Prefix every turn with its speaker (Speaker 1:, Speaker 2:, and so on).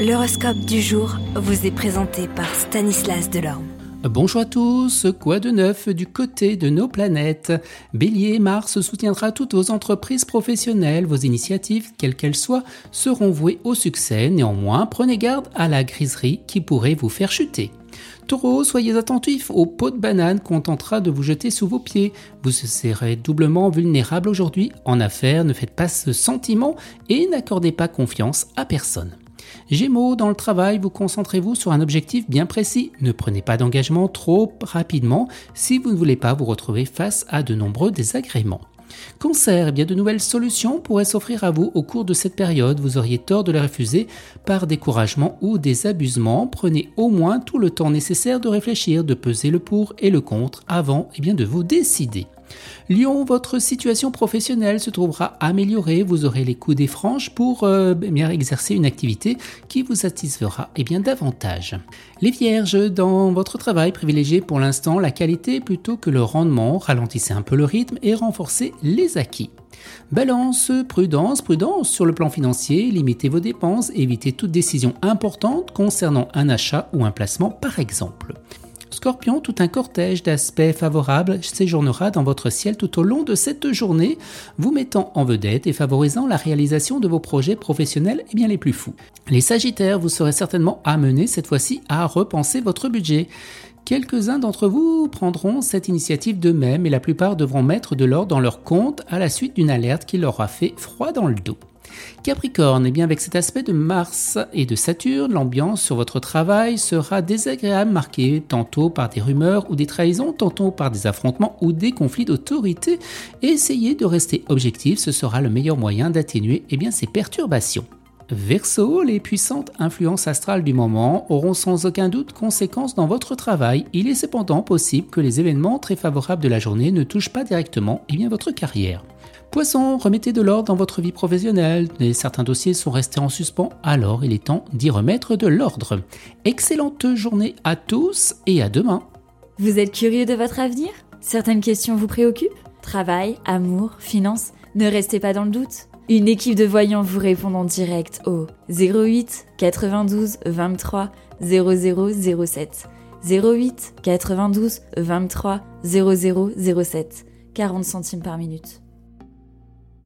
Speaker 1: L'horoscope du jour vous est présenté par Stanislas Delorme.
Speaker 2: Bonjour à tous, quoi de neuf du côté de nos planètes? Bélier, Mars soutiendra toutes vos entreprises professionnelles, vos initiatives, quelles qu'elles soient, seront vouées au succès, néanmoins prenez garde à la griserie qui pourrait vous faire chuter. Taureau, soyez attentifs au pot de banane qu'on tentera de vous jeter sous vos pieds. Vous serez doublement vulnérable aujourd'hui. En affaires, ne faites pas ce sentiment et n'accordez pas confiance à personne. Gémeaux, dans le travail, vous concentrez-vous sur un objectif bien précis. Ne prenez pas d'engagement trop rapidement si vous ne voulez pas vous retrouver face à de nombreux désagréments. Cancer, eh bien de nouvelles solutions pourraient s'offrir à vous au cours de cette période. Vous auriez tort de les refuser par découragement ou désabusement. Prenez au moins tout le temps nécessaire de réfléchir, de peser le pour et le contre avant eh bien, de vous décider. Lyon, votre situation professionnelle se trouvera améliorée, vous aurez les coups des franges pour euh, bien exercer une activité qui vous satisfera et bien davantage. Les vierges, dans votre travail, privilégiez pour l'instant la qualité plutôt que le rendement, ralentissez un peu le rythme et renforcez les acquis. Balance, prudence, prudence sur le plan financier, limitez vos dépenses, évitez toute décision importante concernant un achat ou un placement par exemple. Scorpion, tout un cortège d'aspects favorables séjournera dans votre ciel tout au long de cette journée, vous mettant en vedette et favorisant la réalisation de vos projets professionnels et bien les plus fous. Les Sagittaires, vous serez certainement amenés cette fois-ci à repenser votre budget. Quelques-uns d'entre vous prendront cette initiative d'eux-mêmes et la plupart devront mettre de l'ordre dans leur compte à la suite d'une alerte qui leur a fait froid dans le dos. Capricorne, et eh bien avec cet aspect de Mars et de Saturne, l'ambiance sur votre travail sera désagréable, marquée tantôt par des rumeurs ou des trahisons, tantôt par des affrontements ou des conflits d'autorité. Essayez de rester objectif, ce sera le meilleur moyen d'atténuer eh ces perturbations. Verseau, les puissantes influences astrales du moment auront sans aucun doute conséquences dans votre travail. Il est cependant possible que les événements très favorables de la journée ne touchent pas directement eh bien, votre carrière. Poisson, remettez de l'ordre dans votre vie professionnelle. certains dossiers sont restés en suspens, alors il est temps d'y remettre de l'ordre. Excellente journée à tous et à demain.
Speaker 3: Vous êtes curieux de votre avenir? Certaines questions vous préoccupent? Travail, amour, finances Ne restez pas dans le doute. Une équipe de voyants vous répond en direct au 08 92 23 0007. 08 92 23 0007. 40 centimes par minute.